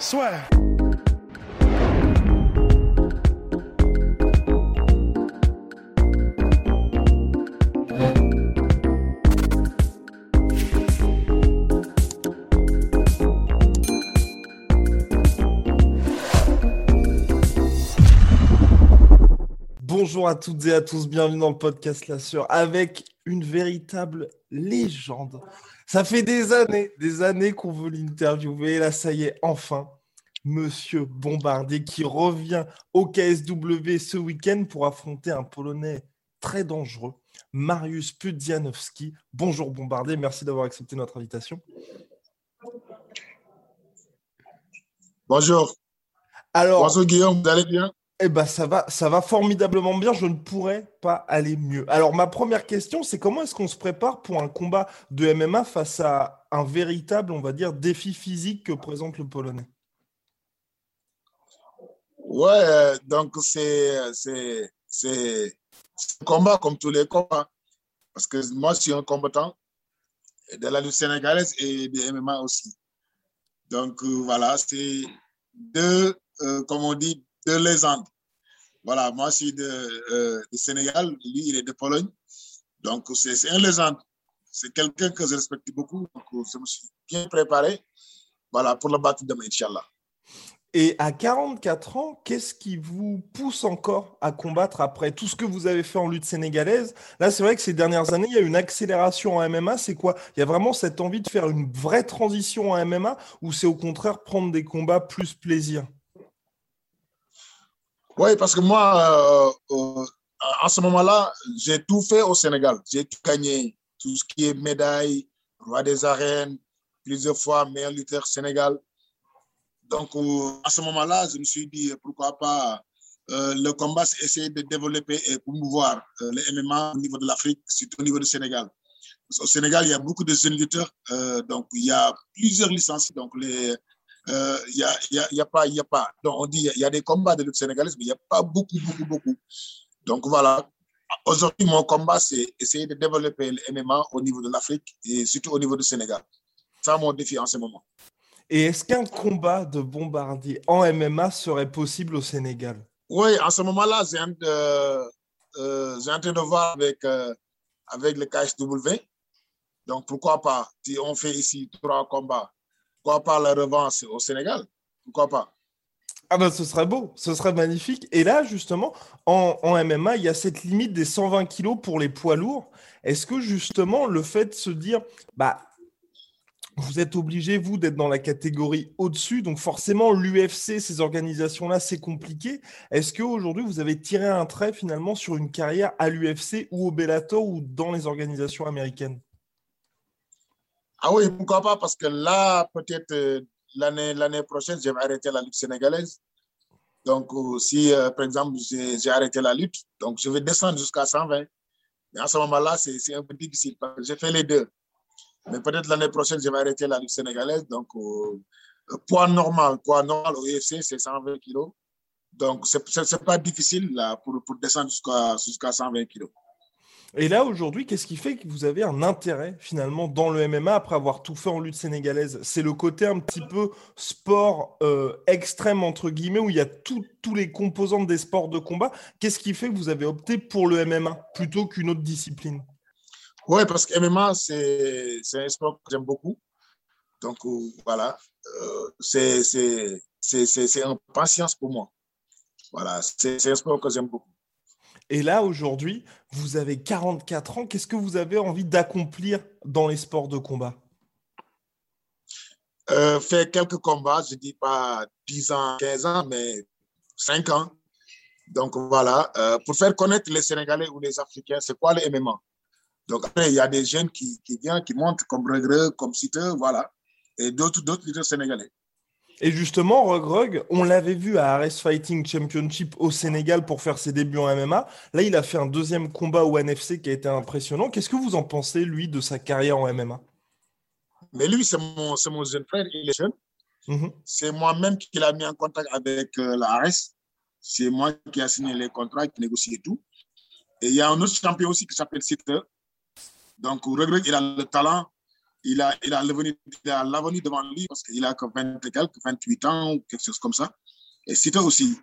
Swear. Bonjour à toutes et à tous, bienvenue dans le podcast La Sœur avec une véritable légende. Ça fait des années, des années qu'on veut l'interviewer. Là, ça y est, enfin, Monsieur Bombardier qui revient au KSW ce week-end pour affronter un Polonais très dangereux, Mariusz Pudzianowski. Bonjour Bombardier, merci d'avoir accepté notre invitation. Bonjour. Alors, Bonjour Guillaume, vous allez bien? Eh ben, ça va, ça va formidablement bien. Je ne pourrais pas aller mieux. Alors, ma première question, c'est comment est-ce qu'on se prépare pour un combat de MMA face à un véritable, on va dire, défi physique que présente le Polonais? Ouais, donc c'est c'est c'est un combat comme tous les combats. Parce que moi, je suis un combattant de la lutte sénégalaise et de MMA aussi. Donc euh, voilà, c'est deux, euh, comme on dit, deux légendes. Voilà, moi, je suis de, euh, Sénégal, lui, il est de Pologne. Donc, c'est un légende. C'est quelqu'un que je respecte beaucoup. Donc, je me suis bien préparé voilà, pour le battre demain, Inch'Allah. Et à 44 ans, qu'est-ce qui vous pousse encore à combattre après tout ce que vous avez fait en lutte sénégalaise? Là, c'est vrai que ces dernières années, il y a une accélération en MMA. C'est quoi? Il y a vraiment cette envie de faire une vraie transition en MMA ou c'est au contraire prendre des combats plus plaisir? Oui, parce que moi, euh, euh, en ce moment-là, j'ai tout fait au Sénégal. J'ai tout gagné. Tout ce qui est médaille, roi des arènes, plusieurs fois meilleur lutteur Sénégal. Donc, euh, à ce moment-là, je me suis dit, pourquoi pas le combat, c'est essayer de développer et promouvoir euh, le MMA au niveau de l'Afrique, surtout au niveau du Sénégal. Au Sénégal, il y a beaucoup de jeunes lutteurs, donc il y a plusieurs licences. Donc, les, il y, a, y, a, y a pas, y a pas. Donc, on dit, il y a des combats de lutte sénégalaise, mais il n'y a pas beaucoup, beaucoup, beaucoup. Donc, voilà. Aujourd'hui, mon combat, c'est essayer de développer le MMA au niveau de l'Afrique et surtout au niveau du Sénégal. C'est mon défi en ce moment. Et est-ce qu'un combat de bombardier en MMA serait possible au Sénégal? Oui, en ce moment-là, j'ai en, euh, euh, en train de voir avec, euh, avec le KSW. Donc, pourquoi pas, si on fait ici trois combats, pourquoi pas la revanche au Sénégal? Pourquoi pas? Ah ben, ce serait beau, ce serait magnifique. Et là, justement, en, MMA, il y a cette limite des 120 kilos pour les poids lourds. Est-ce que, justement, le fait de se dire, bah, vous êtes obligé, vous, d'être dans la catégorie au-dessus. Donc forcément, l'UFC, ces organisations-là, c'est compliqué. Est-ce qu'aujourd'hui, vous avez tiré un trait finalement sur une carrière à l'UFC ou au Bellator ou dans les organisations américaines? Ah oui, pourquoi pas Parce que là, peut-être euh, l'année, l'année prochaine, je vais arrêter la lutte sénégalaise. Donc, euh, si, euh, par exemple, j'ai, arrêté la lutte, donc je vais descendre jusqu'à 120. Mais à ce moment-là, c'est, un peu difficile parce que j'ai fait les deux. Mais peut-être l'année prochaine, je vais arrêter la lutte sénégalaise. Donc, euh, poids normal, poids normal au UFC, c'est 120 kilos. Donc, ce n'est pas difficile là, pour, pour descendre jusqu'à jusqu'à 120 kilos. Et là, aujourd'hui, qu'est-ce qui fait que vous avez un intérêt finalement dans le MMA après avoir tout fait en lutte sénégalaise? C'est le côté un petit peu sport euh, extrême, entre guillemets, où il y a tous les composantes des sports de combat. Qu'est-ce qui fait que vous avez opté pour le MMA plutôt qu'une autre discipline? Oui, parce que MMA, c'est un sport que j'aime beaucoup. Donc, euh, voilà, euh, c'est un patience pour moi. Voilà, c'est un sport que j'aime beaucoup. Et là, aujourd'hui, vous avez 44 ans. Qu'est-ce que vous avez envie d'accomplir dans les sports de combat? Euh, Faire quelques combats, je ne dis pas 10 ans, 15 ans, mais 5 ans. Donc, voilà, euh, pour faire connaître les Sénégalais ou les Africains, c'est quoi le MMA donc après, il y a des jeunes qui, viennent, qui montent comme regret, comme citeux, voilà. et d'autres lutteurs sénégalais. Et justement, Rug Rug, on l'avait vu à Ares Fighting Championship au Sénégal pour faire ses débuts en MMA. Là, il a fait un deuxième combat au NFC qui a été impressionnant. Qu'est-ce que vous en pensez, lui, de sa carrière en MMA Mais lui, c'est mon, mon jeune frère, il est jeune. Mhm. C'est moi-même qui l'a mis en contact avec euh, la Ares. C'est moi qui a signé les contrats, qui négocie et tout. Et il y a un autre champion aussi qui s'appelle Sitter. Donc, Rug Rug, il a le talent il a, il a l'avenir devant lui parce qu'il a que 20 et quelques, 28 ans ou quelque chose comme ça. Et Sita aussi.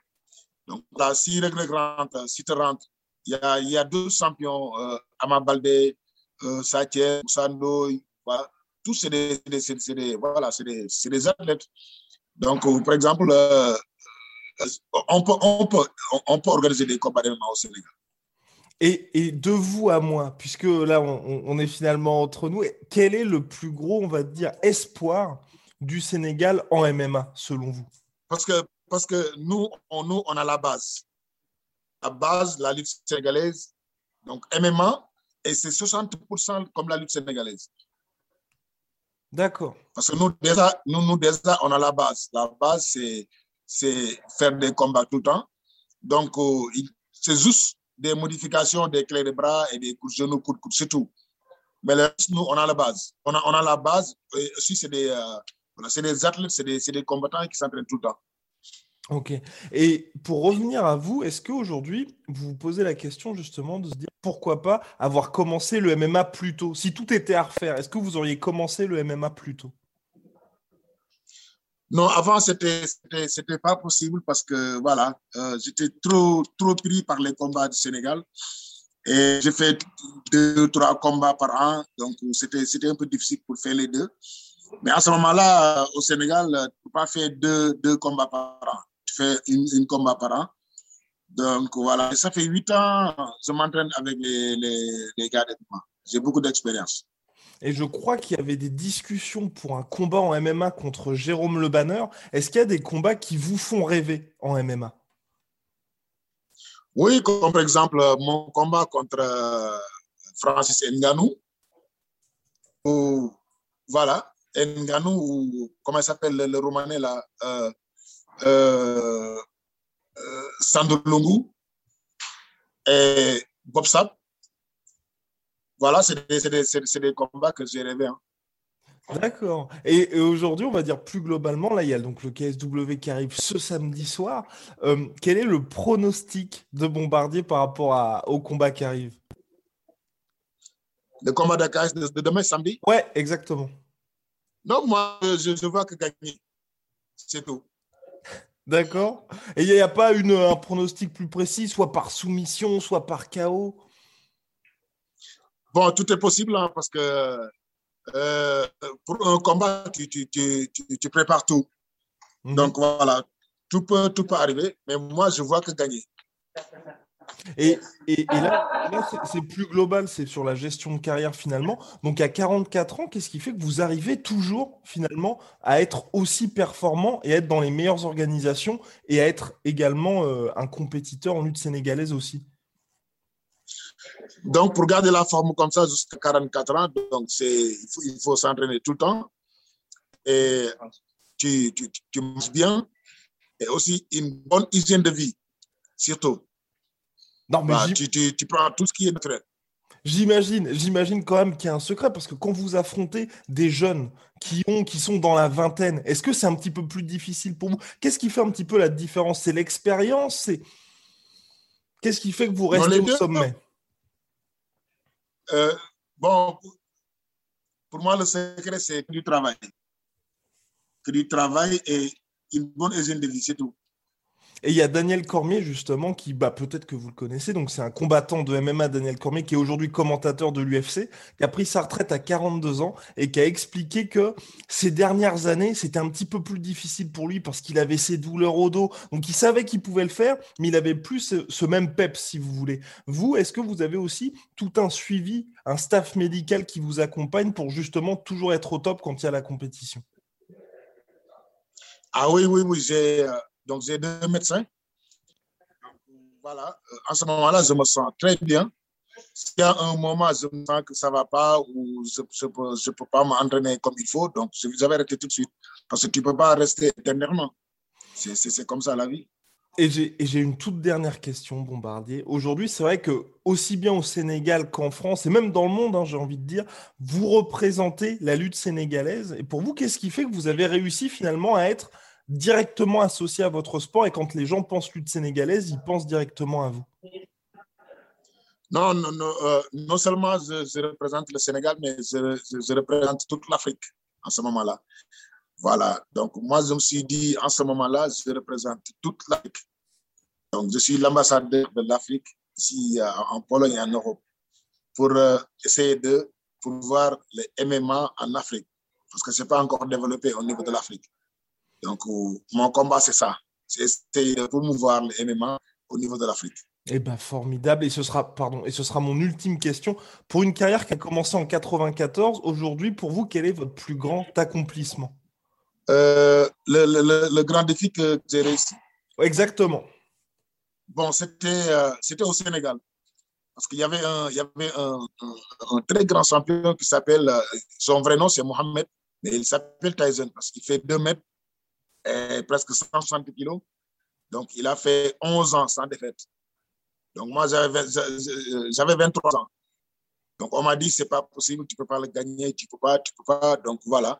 Donc là, si le rentre, Sita rentre, il y a, il y a deux champions, euh, Amabalde, euh, Sando, voilà. tous c'est des, des, voilà, des, des, athlètes. Donc, euh, par exemple, euh, on, peut, on, peut, on peut organiser des combats au Sénégal. Et, de vous à moi, puisque là, on, est finalement entre nous, quel est le plus gros, on va dire, espoir du Sénégal en MMA, selon vous? Parce que, parce que nous, on, nous, on a la base. La base, la lutte sénégalaise, donc MMA, et c'est 60% comme la lutte sénégalaise. D'accord. Parce que nous déjà, nous, nous, déjà, on a la base. La base, c'est faire des combats tout le temps. Donc, euh, c'est juste des modifications des clés de bras et des coups de genoux, coups de coude, c'est tout. Mais le nous, on a la base. On a, on a la base. Et aussi, c'est des, euh, des athlètes, c'est des, des, combattants qui s'entraînent tout le temps. Ok. Et pour revenir à vous, est-ce qu'aujourd'hui, vous vous posez la question justement de se dire pourquoi pas avoir commencé le MMA plus tôt? Si tout était à refaire, est-ce que vous auriez commencé le MMA plus tôt? Non, avant, c'était c'était pas possible parce que, voilà, euh, j'étais trop, trop pris par les combats du Sénégal. Et j'ai fait deux, trois combats par an. Donc, c'était un peu difficile pour faire les deux. Mais à ce moment-là, au Sénégal, tu ne peux pas faire deux, deux combats par an. Tu fais une, combat par an. Donc, voilà. ça fait huit ans, je m'entraîne avec les, les, les gars de J'ai beaucoup d'expérience. Et je crois qu'il y avait des discussions pour un combat en MMA contre Jérôme Le Banner. Est-ce qu'il y a des combats qui vous font rêver en MMA Oui, comme par exemple mon combat contre euh, Francis Nganou. Ou, voilà, Nganou, ou comment s'appelle le, Romanais là euh, euh, euh et Bob Sapp voilà, c'est des, combats que j'ai rêvé. Hein. D'accord. Et, aujourd'hui, on va dire plus globalement, là, il y a donc le KSW qui arrive ce samedi soir. Euh, quel est le pronostic de Bombardier par rapport au combat qui arrive? Le combat de, de, demain, samedi? Ouais, exactement. Non, moi, je, je vois que gagner. C'est tout. D'accord. Et il n'y a, pas une, un pronostic plus précis, soit par soumission, soit par chaos Bon, tout est possible hein, parce que euh, pour un combat, tu, tu, tu, tu prépares tout. Mhm. Donc voilà, tout peut, tout peut arriver, mais moi, je vois que gagner. Et, et, là, c'est plus global, c'est sur la gestion de carrière finalement. Donc à 44 ans, qu'est-ce qui fait que vous arrivez toujours finalement à être aussi performant et à être dans les meilleures organisations et à être également euh, un compétiteur en lutte sénégalaise aussi? Donc, pour garder la forme comme ça jusqu'à 44 ans, donc il faut, il faut s'entraîner tout le temps. Et tu, tu, tu, manges bien. Et aussi une bonne hygiène de vie, surtout. Non, mais bah, tu, tu, tu, prends tout ce qui est naturel. J'imagine, j'imagine quand même qu'il y a un secret parce que quand vous affrontez des jeunes qui ont, qui sont dans la vingtaine, est-ce que c'est un petit peu plus difficile pour vous? Qu'est-ce qui fait un petit peu la différence? C'est l'expérience? C'est qu'est-ce qui fait que vous restez au sommet? euh, bon, pour moi, le secret, c'est du travail. Que du travail et une bonne hygiène de vie, c'est tout. Et il y a Daniel Cormier, justement, qui, bah, peut-être que vous le connaissez, donc c'est un combattant de MMA, Daniel Cormier, qui est aujourd'hui commentateur de l'UFC, qui a pris sa retraite à 42 ans et qui a expliqué que ces dernières années, c'était un petit peu plus difficile pour lui parce qu'il avait ses douleurs au dos. Donc il savait qu'il pouvait le faire, mais il avait plus ce, même pep, si vous voulez. Vous, est-ce que vous avez aussi tout un suivi, un staff médical qui vous accompagne pour justement toujours être au top quand il y a la compétition? Ah oui, oui, oui, j'ai euh, donc, j'ai deux médecins. Voilà, euh, en ce moment-là, je me sens très bien. s'il y a un moment, je me sens que ça ne va pas ou je ne peux, pas m'entraîner comme il faut, donc je vais arrêter tout de suite. Parce que tu ne peux pas rester éternellement. C'est comme ça la vie. Et j'ai une toute dernière question, Bombardier. Aujourd'hui, c'est vrai que aussi bien au Sénégal qu'en France, et même dans le monde, hein, j'ai envie de dire, vous représentez la lutte sénégalaise. Et pour vous, qu'est-ce qui fait que vous avez réussi finalement à être directement associé à votre sport et quand les gens pensent lutte sénégalaise, ils pensent directement à vous Non, non, non, euh, non seulement je, représente le Sénégal, mais je, représente toute l'Afrique en ce moment-là. Voilà, donc moi je me suis dit en ce moment-là, je représente toute l'Afrique. Donc je suis l'ambassadeur de l'Afrique ici euh, en Pologne et en Europe pour euh, essayer de voir le MMA en Afrique parce que ce n'est pas encore développé au niveau de l'Afrique. Donc mon combat c'est ça, c'est essayer de promouvoir le MMA au niveau de l'Afrique. Eh ben formidable et ce sera pardon et ce sera mon ultime question pour une carrière qui a commencé en 94 aujourd'hui pour vous quel est votre plus grand accomplissement? Euh, le, le, le, grand défi que j'ai réussi. Exactement. Bon, c'était euh, c'était au Sénégal. Parce qu'il y avait, un, il y avait un, un, très grand champion qui s'appelle, euh, son vrai nom c'est Mohamed, mais il s'appelle Tyson parce qu'il fait 2 mètres et presque 160 kilos. Donc, il a fait 11 ans sans défaite. Donc, moi, j'avais 23 ans. Donc, on m'a dit, c'est pas possible, tu peux pas le gagner, tu peux pas, tu peux pas. Donc, voilà.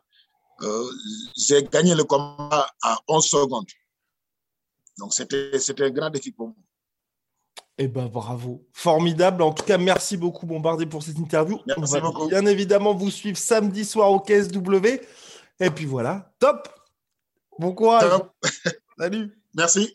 Euh, j'ai gagné le combat à 11 secondes. Donc, c'était un grand défi pour moi. Eh ben bravo, formidable. En tout cas, merci beaucoup Bombardier pour cette interview. Merci On va bien évidemment vous suivre samedi soir au KSW. Et puis voilà, top. Bon courage. Salut. Merci.